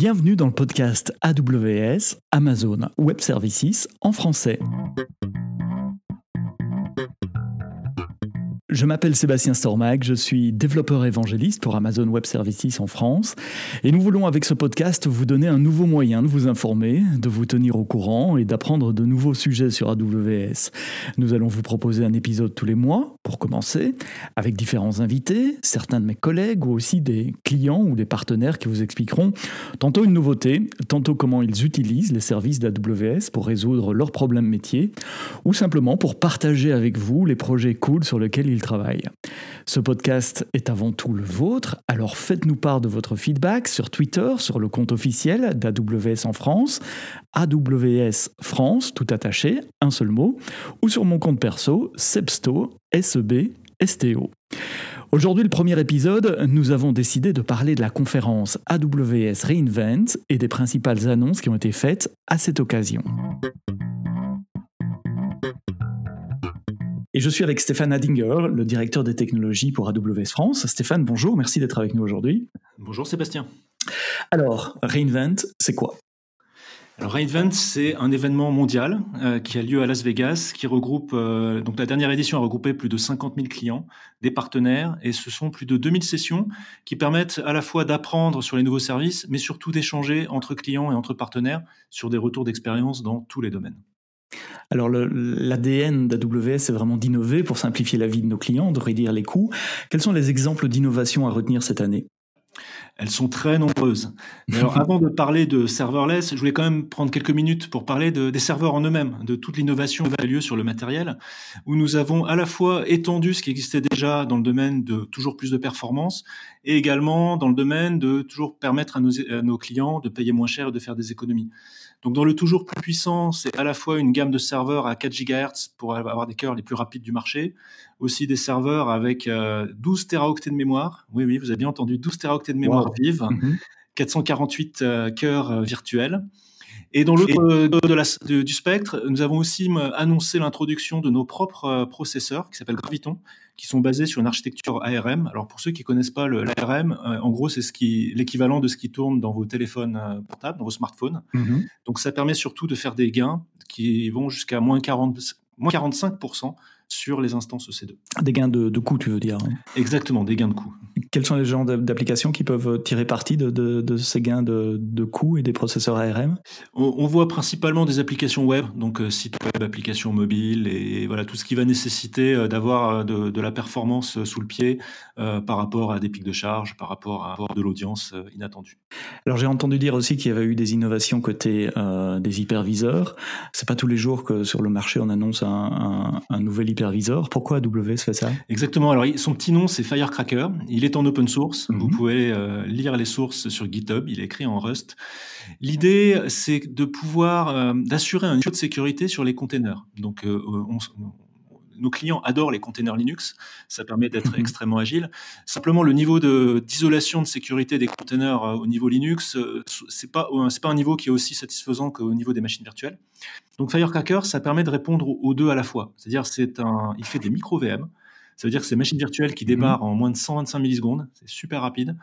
Bienvenue dans le podcast AWS, Amazon Web Services en français. Je m'appelle Sébastien Stormac, je suis développeur évangéliste pour Amazon Web Services en France et nous voulons avec ce podcast vous donner un nouveau moyen de vous informer, de vous tenir au courant et d'apprendre de nouveaux sujets sur AWS. Nous allons vous proposer un épisode tous les mois pour commencer avec différents invités, certains de mes collègues ou aussi des clients ou des partenaires qui vous expliqueront tantôt une nouveauté, tantôt comment ils utilisent les services d'AWS pour résoudre leurs problèmes métiers ou simplement pour partager avec vous les projets cool sur lesquels ils travail. Ce podcast est avant tout le vôtre, alors faites-nous part de votre feedback sur Twitter, sur le compte officiel d'AWS en France, AWS France, tout attaché, un seul mot, ou sur mon compte perso, Sebsto, SEB, STO. Aujourd'hui, le premier épisode, nous avons décidé de parler de la conférence AWS Reinvent et des principales annonces qui ont été faites à cette occasion. Et je suis avec Stéphane Adinger, le directeur des technologies pour AWS France. Stéphane, bonjour, merci d'être avec nous aujourd'hui. Bonjour Sébastien. Alors, Reinvent, c'est quoi? Alors Reinvent, c'est un événement mondial euh, qui a lieu à Las Vegas, qui regroupe, euh, donc la dernière édition a regroupé plus de 50 000 clients, des partenaires, et ce sont plus de 2000 sessions qui permettent à la fois d'apprendre sur les nouveaux services, mais surtout d'échanger entre clients et entre partenaires sur des retours d'expérience dans tous les domaines. Alors l'ADN d'AWS, c'est vraiment d'innover pour simplifier la vie de nos clients, de réduire les coûts. Quels sont les exemples d'innovation à retenir cette année? Elles sont très nombreuses. Alors, avant de parler de serverless, je voulais quand même prendre quelques minutes pour parler des serveurs en eux-mêmes, de toute l'innovation qui a lieu sur le matériel, où nous avons à la fois étendu ce qui existait déjà dans le domaine de toujours plus de performance, et également dans le domaine de toujours permettre à nos clients de payer moins cher et de faire des économies. Donc dans le toujours plus puissant, c'est à la fois une gamme de serveurs à 4 GHz pour avoir des cœurs les plus rapides du marché, aussi des serveurs avec 12 euh, teraoctets de mémoire. Oui, oui, vous avez bien entendu, 12 teraoctets de mémoire vive, 448 mm-hmm. euh, cœurs euh, virtuels. Et dans l'autre du spectre, nous avons aussi annoncé l'introduction de nos propres processeurs qui s'appellent Graviton, qui sont basés sur une architecture ARM. Alors pour ceux qui connaissent pas l'ARM, euh, en gros c'est ce qui l'équivalent de ce qui tourne dans vos téléphones euh, portables, dans vos smartphones. Mm-hmm. Donc ça permet surtout de faire des gains qui vont jusqu'à moins 40 moins 45% sur les instances EC2. Des gains de, de coût, tu veux dire hein. Exactement, des gains de coût. Quels sont les genres d'applications qui peuvent tirer parti de, ces gains de, de coût et des processeurs ARM on, voit principalement des applications web, donc euh, sites web, applications mobiles, et voilà tout ce qui va nécessiter euh, d'avoir euh, de, la performance sous le pied par rapport à des pics de charge, par rapport à avoir de l'audience inattendue. Alors j'ai entendu dire aussi qu'il y avait eu des innovations côté des hyperviseurs. C'est pas tous les jours que sur le marché on annonce un, un nouvel hyperviseur pourquoi AWS fait ça? Exactement. Alors, son petit nom, c'est Firecracker. Il est en open source. Vous mhm. pouvez euh, lire les sources sur GitHub. Il est écrit en Rust. L'idée, c'est de pouvoir euh, d'assurer un niveau de sécurité sur les containers. Donc, euh, on, nos clients adorent les containers Linux. Ça permet d'être mhm. extrêmement agile. Simplement, le niveau d'isolation de, sécurité des containers euh, au niveau Linux, euh, c'est pas c'est pas un niveau qui est aussi satisfaisant qu'au niveau des machines virtuelles. Donc Firecracker, ça permet de répondre aux deux à la fois. C'est-à-dire, c'est un, il fait des micro VM. Ça veut dire que c'est machines virtuelles qui mhm. démarrent en moins de 125 millisecondes. C'est super rapide.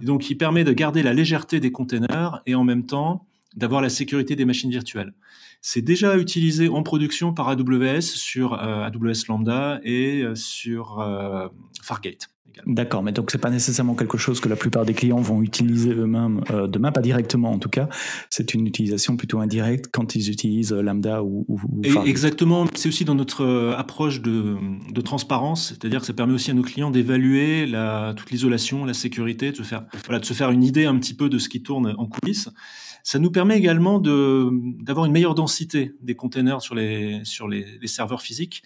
Et donc, il permet de garder la légèreté des containers et en même temps d'avoir la sécurité des machines virtuelles. C'est déjà utilisé en production par AWS sur euh, AWS Lambda et euh, sur euh, Fargate. D'accord, mais donc c'est pas nécessairement quelque chose que la plupart des clients vont utiliser eux-mêmes demain, pas directement en tout cas. C'est une utilisation plutôt indirecte quand ils utilisent Lambda ou, Exactement, c'est aussi dans notre approche de, transparence, c'est-à-dire que ça permet aussi à nos clients d'évaluer toute l'isolation, la sécurité, de se faire voilà, de se faire une idée un petit peu de ce qui tourne en coulisses. Ça nous permet également d'avoir une meilleure densité des containers sur les, sur les, les serveurs physiques.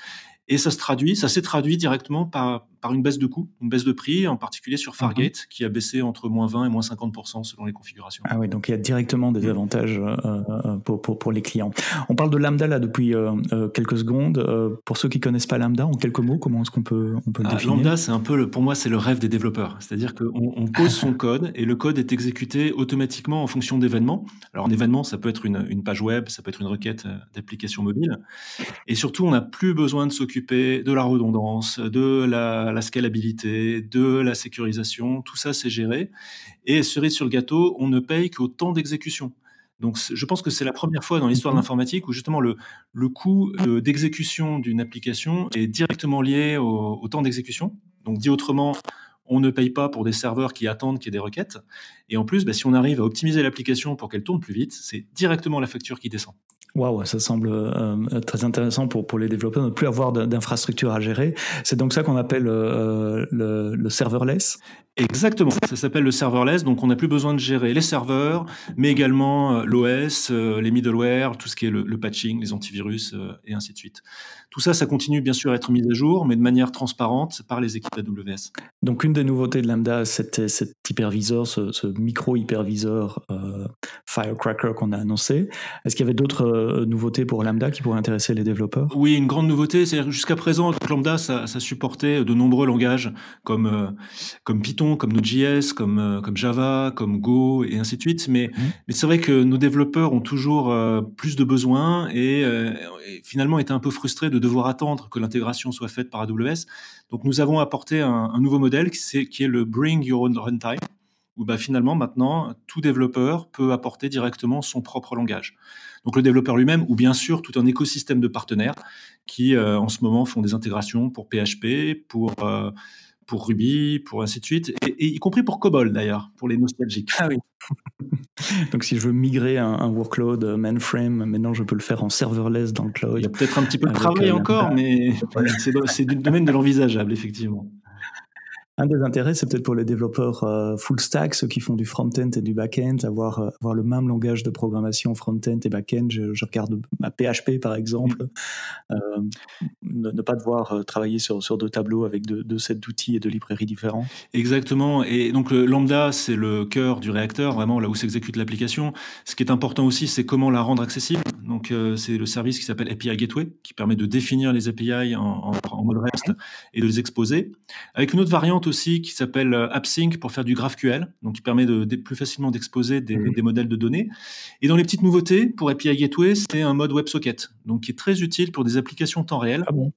Et ça se traduit, ça s'est traduit directement par, par une baisse de coût, une baisse de prix, en particulier sur Fargate, mhm. qui a baissé entre moins 20 et moins 50% selon les configurations. Ah oui, donc il y a directement des avantages euh, euh, pour, pour, pour, les clients. On parle de Lambda là depuis euh, quelques secondes. pour ceux qui connaissent pas Lambda, en quelques mots, comment est-ce qu'on peut, on peut le ah, définir? Lambda, c'est un peu, le, pour moi, c'est le rêve des développeurs. C'est-à-dire qu'on on pose son code et le code est exécuté automatiquement en fonction d'événements. Alors un événement, ça peut être une, une page web, ça peut être une requête d'application mobile. Et surtout, on n'a plus besoin de s'occuper de la redondance, de la, la, scalabilité, de la sécurisation. Tout ça, c'est géré. Et cerise sur le gâteau, on ne paye qu'au temps d'exécution. Donc, je pense que c'est la première fois dans l'histoire de l'informatique où justement le, le coût euh, d'exécution d'une application est directement lié au, au temps d'exécution. Donc, dit autrement, on ne paye pas pour des serveurs qui attendent qu'il y ait des requêtes. Et en plus, bah, si on arrive à optimiser l'application pour qu'elle tourne plus vite, c'est directement la facture qui descend. Waouh, ça semble euh, très intéressant pour, pour les développeurs de ne plus avoir d'infrastructure à gérer. C'est donc ça qu'on appelle euh, le, le, serverless Exactement, ça s'appelle le serverless, donc on n'a plus besoin de gérer les serveurs, mais également euh, l'OS, les middleware, tout ce qui est le, le patching, les antivirus et ainsi de suite. Tout ça, ça continue bien sûr à être mis à jour, mais de manière transparente par les équipes AWS. Donc une des nouveautés de Lambda, c'était cet hyperviseur, ce, ce micro-hyperviseur euh, Firecracker qu'on a annoncé. Est-ce qu'il y avait d'autres euh, nouveautés pour Lambda qui pourraient intéresser les développeurs? Oui, une grande nouveauté, c'est jusqu'à présent, Lambda, ça, ça, supportait de nombreux langages comme, euh, comme Python, comme Node.js, comme, euh, comme Java, comme Go et ainsi de suite. Mais, mmh. mais c'est vrai que nos développeurs ont toujours euh, plus de besoins et, et finalement étaient un peu frustrés de devoir attendre que l'intégration soit faite par AWS. Donc nous avons apporté un, un nouveau modèle qui, est, qui est le Bring Your Own Runtime, où bah, finalement maintenant tout développeur peut apporter directement son propre langage. Donc le développeur lui-même, ou bien sûr tout un écosystème de partenaires qui euh, en ce moment font des intégrations pour PHP, pour euh, pour Ruby, pour ainsi de suite, et, y compris pour COBOL d'ailleurs, pour les nostalgiques. Ah oui. Donc si je veux migrer un, un, workload mainframe, maintenant je peux le faire en serverless dans le cloud. Il y a peut-être un petit peu de travail euh, encore, mais c'est du domaine de l'envisageable, effectivement. Un des intérêts, c'est peut-être pour les développeurs euh, full stack, ceux qui font du front-end et du back-end, avoir, euh, avoir le même langage de programmation front-end et back-end. Je, je, regarde ma PHP par exemple, mm. euh, ne, ne, pas devoir euh, travailler sur, sur deux tableaux avec deux, deux sets d'outils et de librairies différents. Exactement. Et donc le lambda, c'est le cœur du réacteur, vraiment là où s'exécute l'application. Ce qui est important aussi, c'est comment la rendre accessible. Donc euh, c'est le service qui s'appelle API Gateway, qui permet de définir les API en, en, en mode REST et de les exposer. Avec une autre variante aussi qui s'appelle euh, AppSync pour faire du GraphQL, donc qui permet de, de plus facilement d'exposer des, mmh. des, modèles de données. Et dans les petites nouveautés, pour API Gateway, c'est un mode WebSocket, donc qui est très utile pour des applications temps réel. Ah bon?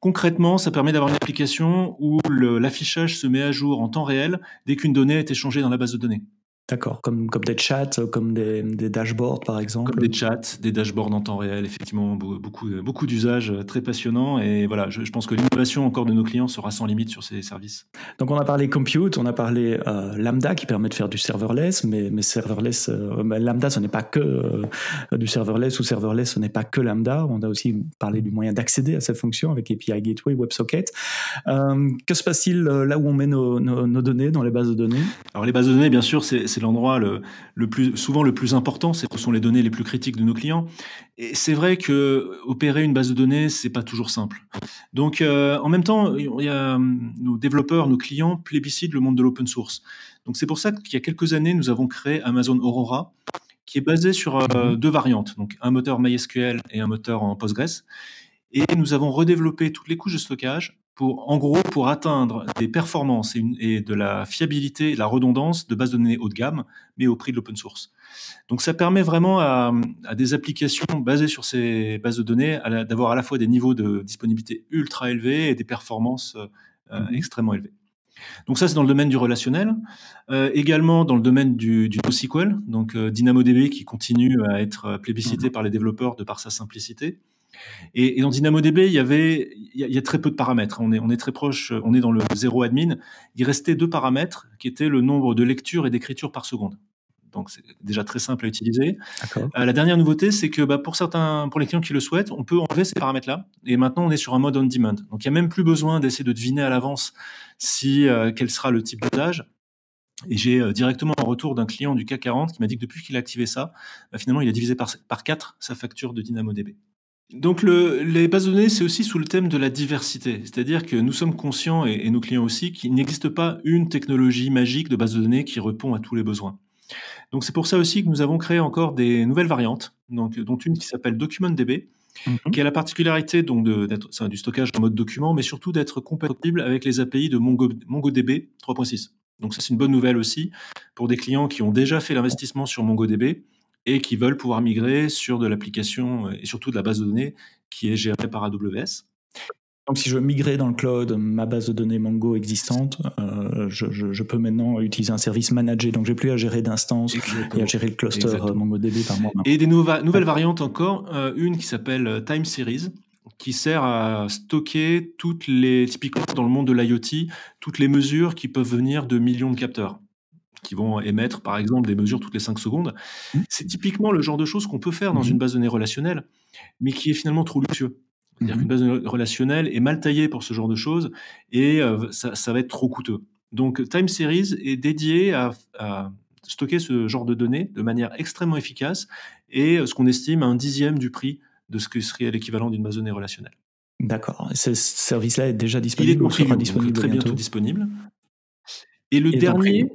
Concrètement, ça permet d'avoir une application où l'affichage se met à jour en temps réel dès qu'une donnée est échangée dans la base de données. D'accord, comme, comme des chats, comme des, des, dashboards par exemple. Comme des chats, des dashboards en temps réel, effectivement, beaucoup, beaucoup d'usages euh, très passionnants. Et voilà, je, je pense que l'innovation encore de nos clients sera sans limite sur ces services. Donc on a parlé compute, on a parlé euh, Lambda qui permet de faire du serverless, mais, mais serverless, euh, Lambda ce n'est pas que euh, du serverless ou serverless ce n'est pas que Lambda. On a aussi parlé du moyen d'accéder à cette fonction avec API Gateway, WebSocket. Euh, que se passe-t-il là où on met nos, nos, nos, données dans les bases de données? Alors les bases de données, bien sûr, c'est l'endroit le, plus, souvent le plus important, ce sont les données les plus critiques de nos clients. Et c'est vrai que opérer une base de données, c'est pas toujours simple. Donc, euh, en même temps, il y a nos développeurs, nos clients plébiscitent le monde de l'open source. Donc, c'est pour ça qu'il y a quelques années, nous avons créé Amazon Aurora, qui est basé sur euh, deux variantes, donc un moteur MySQL et un moteur en Postgres. Et nous avons redéveloppé toutes les couches de stockage pour, en gros, pour atteindre des performances et, une, et, de la fiabilité de la redondance de bases de données haut de gamme, mais au prix de l'open source. Donc ça permet vraiment à, à, des applications basées sur ces bases de données d'avoir à la fois des niveaux de disponibilité ultra élevés et des performances euh, mmh. extrêmement élevées. Donc ça, c'est dans le domaine du relationnel. Euh, également dans le domaine du, du NoSQL, donc euh, DynamoDB qui continue à être plébiscité mmh. par les développeurs de par sa simplicité. Et, et, dans DynamoDB, il y avait, il y, a, il y, a, très peu de paramètres. On est, on est très proche, on est dans le zéro admin. Il restait deux paramètres qui étaient le nombre de lectures et d'écritures par seconde. Donc c'est déjà très simple à utiliser. Euh, la dernière nouveauté, c'est que bah, pour certains, pour les clients qui le souhaitent, on peut enlever ces paramètres-là. Et maintenant, on est sur un mode on demand. Donc il n'y a même plus besoin d'essayer de deviner à l'avance si euh, quel sera le type d'usage. Et j'ai euh, directement un retour d'un client du CAC 40 qui m'a dit que depuis qu'il a activé ça, bah, finalement, il a divisé par, par 4 sa facture de DynamoDB. Donc le, les bases de données, c'est aussi sous le thème de la diversité. C'est-à-dire que nous sommes conscients, et, et nos clients aussi, qu'il n'existe pas une technologie magique de base de données qui répond à tous les besoins. Donc c'est pour ça aussi que nous avons créé encore des nouvelles variantes, donc, dont une qui s'appelle DocumentDB, mm -hmm. qui a la particularité donc d'être du stockage en mode document, mais surtout d'être compatible avec les API de Mongo, MongoDB 3.6. Donc ça c'est une bonne nouvelle aussi pour des clients qui ont déjà fait l'investissement sur MongoDB et qui veulent pouvoir migrer sur de l'application et surtout de la base de données qui est gérée par AWS. Donc, si je veux migrer dans le cloud ma base de données Mongo existante, euh, je, peux maintenant utiliser un service managé. Donc, j'ai plus à gérer d'instances et à gérer le cluster euh, MongoDB par moi. Et des nouvelles variantes encore. Euh, une qui s'appelle Time Series, qui sert à stocker toutes les, typiquement dans le monde de l'IoT, toutes les mesures qui peuvent venir de millions de capteurs qui vont émettre, par exemple, des mesures toutes les 5 secondes. Mmh. C'est typiquement le genre de choses qu'on peut faire dans mmh. une base de données relationnelle, mais qui est finalement trop luxueux. C'est-à-dire qu'une mmh base relationnelle est mal taillée pour ce genre de choses et euh, ça, va être trop coûteux. Donc Time Series est dédié à, stocker ce genre de données de manière extrêmement efficace et euh, ce qu'on estime à un dixième du prix de ce qui serait l'équivalent d'une base de données relationnelle. D'accord. Ce service-là est déjà disponible Il est sera disponible très bientôt disponible. Et le dernier,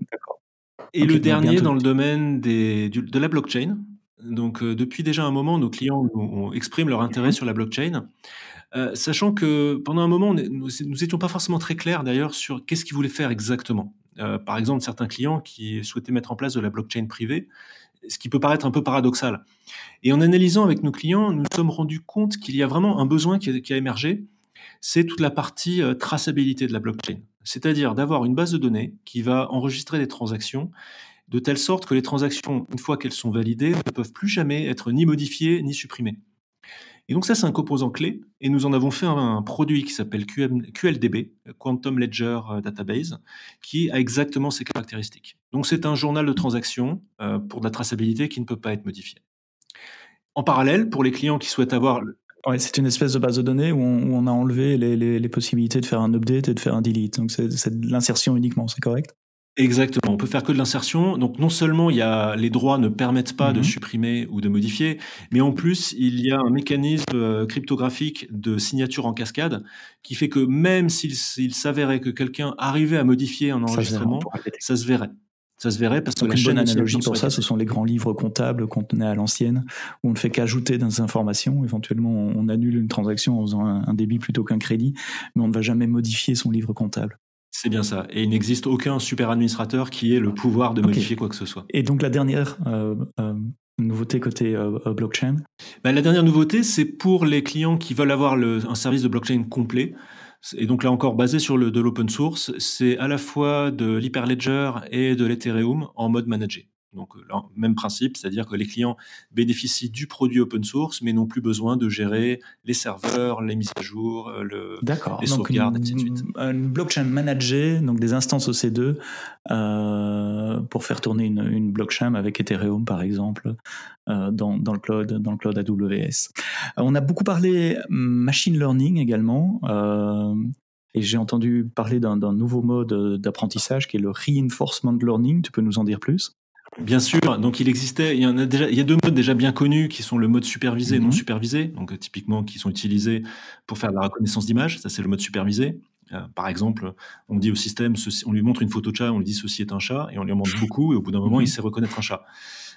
et le dernier dans le domaine des, de la blockchain, donc, euh, depuis déjà un moment, nos clients ont, expriment leur intérêt sur la blockchain, euh, sachant que pendant un moment, nous n'étions pas forcément très clairs d'ailleurs sur qu'est-ce qu'ils voulaient faire exactement. Euh, par exemple, certains clients qui souhaitaient mettre en place de la blockchain privée, ce qui peut paraître un peu paradoxal. Et en analysant avec nos clients, nous nous sommes rendus compte qu'il y a vraiment un besoin qui a, qui a émergé, c'est toute la partie traçabilité de la blockchain. C'est-à-dire d'avoir une base de données qui va enregistrer des transactions de telle sorte que les transactions, une fois qu'elles sont validées, ne peuvent plus jamais être ni modifiées ni supprimées. Et donc ça, c'est un composant clé, et nous en avons fait un, produit qui s'appelle QLDB, Quantum Ledger euh, Database, qui a exactement ces caractéristiques. Donc c'est un journal de transactions euh, pour de la traçabilité qui ne peut pas être modifié. En parallèle, pour les clients qui souhaitent avoir... Ouais, c'est une espèce de base de données où on, a enlevé les, les, possibilités de faire un update et de faire un delete. Donc c'est de l'insertion uniquement, c'est correct? Exactement. On peut faire que de l'insertion. Donc, non seulement il y a, les droits ne permettent pas de mhm. supprimer ou de modifier, mais en plus, il y a un mécanisme euh, cryptographique de signature en cascade qui fait que même s'il s'avérait que quelqu'un arrivait à modifier un enregistrement, ça se verrait. Ça se verrait parce que la une bonne analogie pour ça, ce sont les grands livres comptables qu'on tenait à l'ancienne, où on ne fait qu'ajouter des informations. Éventuellement, on annule une transaction en faisant un débit plutôt qu'un crédit, mais on ne va jamais modifier son livre comptable. C'est bien ça. Et il n'existe aucun super administrateur qui ait le pouvoir de modifier quoi que ce soit. Et donc la dernière euh, euh, nouveauté côté euh, blockchain? Bah, La dernière nouveauté, c'est pour les clients qui veulent avoir un service de blockchain complet. Et donc là encore basé sur le, de l'open source, c'est à la fois de l'Hyperledger et de l'Ethereum en mode managé. Donc, euh, même principe, c'est-à-dire que les clients bénéficient du produit open source, mais n'ont plus besoin de gérer les serveurs, les mises à jour, euh, le, les sauvegardes, etc. Une blockchain managée, donc des instances OC2, euh, pour faire tourner une, blockchain avec Ethereum, par exemple, dans, le cloud, dans le cloud AWS. on a beaucoup parlé machine learning également. et j'ai entendu parler d'un nouveau mode d'apprentissage qui est le reinforcement learning. Tu peux nous en dire plus? Bien sûr, donc il existait, il y en a déjà, il y a deux modes déjà bien connus qui sont le mode supervisé et non mhm. supervisé, donc euh, typiquement qui sont utilisés pour faire de la reconnaissance d'image, ça c'est le mode supervisé. Euh, par exemple, on dit au système, on lui montre une photo de chat, on lui dit ceci est un chat, et on lui en montre beaucoup, et au bout d'un moment, il mhm. sait reconnaître un chat.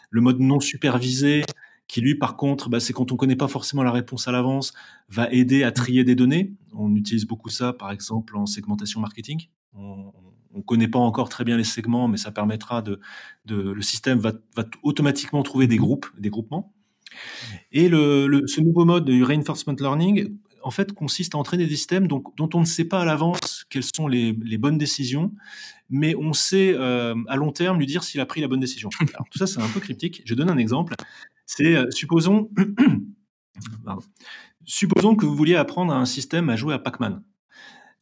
Le mode non supervisé, qui lui, par contre, bah, c'est quand on ne connaît pas forcément la réponse à l'avance, va aider à trier des données. On utilise beaucoup ça, par exemple, en segmentation marketing. On, on ne connaît pas encore très bien les segments, mais ça permettra de, le système va, automatiquement trouver des groupes, des groupements. Et le, ce nouveau mode de reinforcement learning, en fait, consiste à entraîner des systèmes dont on ne sait pas à l'avance quelles sont les, bonnes décisions, mais on sait euh, à long terme lui dire s'il a pris la bonne décision. Alors, tout ça, c'est un peu cryptique. Je donne un exemple. C'est, euh, supposons, supposons que vous vouliez apprendre à un système à jouer à Pac-Man.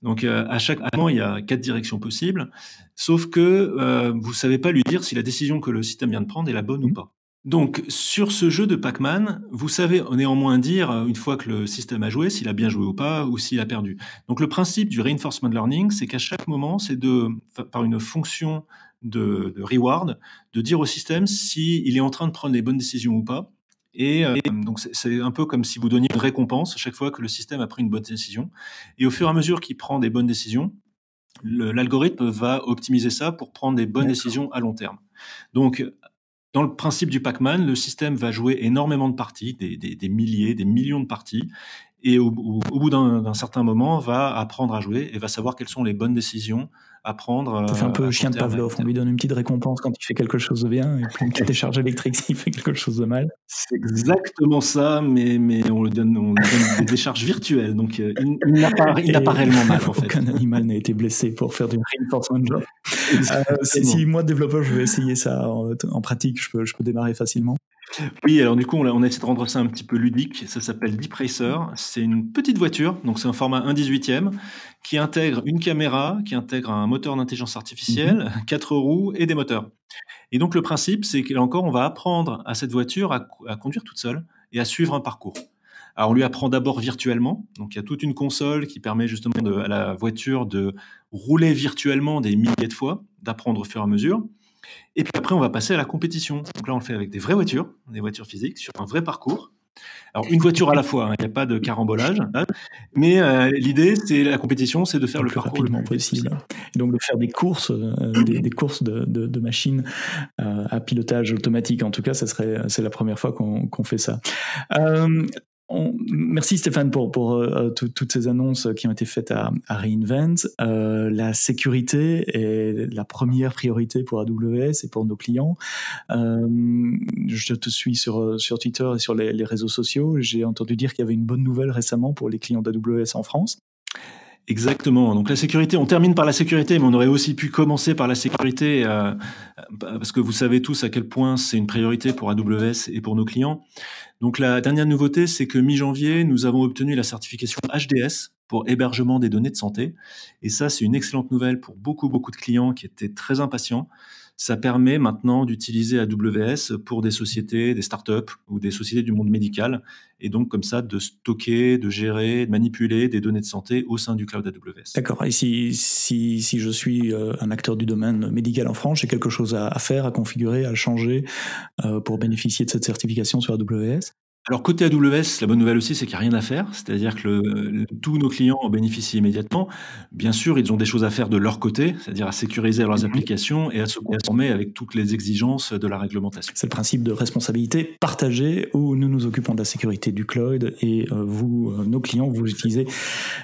Donc euh, à chaque moment, il y a quatre directions possibles, sauf que euh, vous ne savez pas lui dire si la décision que le système vient de prendre est la bonne ou mmh. pas. Donc sur ce jeu de Pac-Man, vous savez néanmoins dire, euh, une fois que le système a joué, s'il a bien joué ou pas, ou s'il a perdu. Donc le principe du reinforcement learning, c'est qu'à chaque moment, c'est de, par une fonction de, de, reward, de dire au système s'il est en train de prendre les bonnes décisions ou pas. Et euh, donc c'est un peu comme si vous donniez une récompense à chaque fois que le système a pris une bonne décision. Et au fur et à mesure qu'il prend des bonnes décisions, l'algorithme va optimiser ça pour prendre des bonnes décisions à long terme. Donc dans le principe du Pac-Man, le système va jouer énormément de parties, des, milliers, des millions de parties, et au, bout d'un certain moment va apprendre à jouer et va savoir quelles sont les bonnes décisions à prendre. Ça fait un peu chien de Pavlov, on lui donne une petite récompense quand il fait quelque chose de bien et puis une petite décharge électrique s'il fait quelque chose de mal. C'est exactement ça, mais, mais on lui donne, on donne des décharges virtuelles, donc euh, il, n'a pas, pas, réellement mal en fait. Aucun animal n'a été blessé pour faire du reinforcement job. Euh, si, moi développeur je vais essayer ça en, en pratique, je peux, je peux démarrer facilement. Oui, alors du coup, on a, essayé de rendre ça un petit peu ludique. Ça s'appelle Deep Racer. C'est une petite voiture, donc c'est un format 1 18e, qui intègre une caméra, qui intègre un moteur d'intelligence artificielle, mhm. quatre roues et des moteurs. Et donc le principe, c'est que là encore, on va apprendre à cette voiture à, à, conduire toute seule et à suivre un parcours. Alors on lui apprend d'abord virtuellement, donc il y a toute une console qui permet justement de, à la voiture de rouler virtuellement des milliers de fois, d'apprendre au fur et à mesure. Et puis après, on va passer à la compétition. Donc là, on le fait avec des vraies voitures, des voitures physiques, sur un vrai parcours. Alors, une voiture à la fois, hein, il n'y a pas de carambolage. Hein. mais euh, l'idée, c'est la compétition, c'est de faire le, plus rapidement possible. Et donc, de faire des courses, euh, des, courses de, machines euh, à pilotage automatique. En tout cas, ça serait, c'est la première fois qu'on, fait ça merci Stéphane pour, pour euh, toutes ces annonces qui ont été faites à, Reinvent. Euh, la sécurité est la première priorité pour AWS et pour nos clients. Euh, je te suis sur, sur Twitter et sur les, les réseaux sociaux. J'ai entendu dire qu'il y avait une bonne nouvelle récemment pour les clients d'AWS en France. Exactement. Donc la sécurité, on termine par la sécurité, mais on aurait aussi pu commencer par la sécurité, euh, parce que vous savez tous à quel point c'est une priorité pour AWS et pour nos clients. Donc la dernière nouveauté, c'est que mi-janvier, nous avons obtenu la certification HDS pour hébergement des données de santé. Et ça, c'est une excellente nouvelle pour beaucoup, beaucoup de clients qui étaient très impatients ça permet maintenant d'utiliser AWS pour des sociétés, des startups ou des sociétés du monde médical, et donc comme ça de stocker, de gérer, de manipuler des données de santé au sein du cloud AWS. D'accord. Et si, si, si, je suis euh, un acteur du domaine médical en France, j'ai quelque chose à, faire, à configurer, à changer euh, pour bénéficier de cette certification sur AWS alors côté AWS, la bonne nouvelle aussi, c'est qu'il n'y a rien à faire. C'est-à-dire que tous nos clients en bénéficient immédiatement. Bien sûr, ils ont des choses à faire de leur côté, c'est-à-dire à sécuriser leurs mhm. applications et à se conformer avec toutes les exigences de la réglementation. C'est le principe de responsabilité partagée où nous nous occupons de la sécurité du cloud et euh, vous, euh, nos clients, vous utilisez,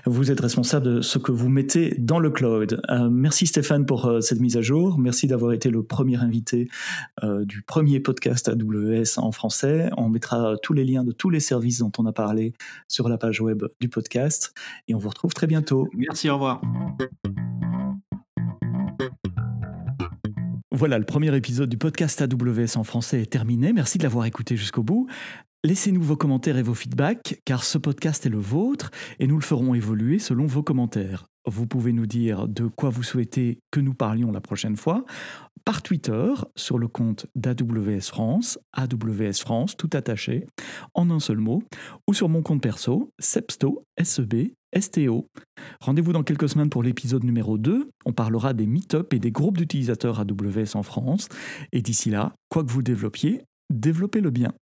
vous êtes responsable de ce que vous mettez dans le cloud. Euh, merci Stéphane pour cette mise à jour. Merci d'avoir été le premier invité du premier podcast AWS en français. On mettra tous les liens de tous les services dont on a parlé sur la page web du podcast. Et on vous retrouve très bientôt. Merci, au revoir. Voilà, le premier épisode du podcast AWS en français est terminé. Merci de l'avoir écouté jusqu'au bout. Laissez-nous vos commentaires et vos feedbacks, car ce podcast est le vôtre et nous le ferons évoluer selon vos commentaires. Vous pouvez nous dire de quoi vous souhaitez que nous parlions la prochaine fois par Twitter sur le compte d'AWS France, AWS France tout attaché, en un seul mot, ou sur mon compte perso, Sepsto, SEB, STO. Rendez-vous dans quelques semaines pour l'épisode numéro 2. On parlera des meet-up et des groupes d'utilisateurs AWS en France. Et d'ici là, quoi que vous développiez, développez-le bien.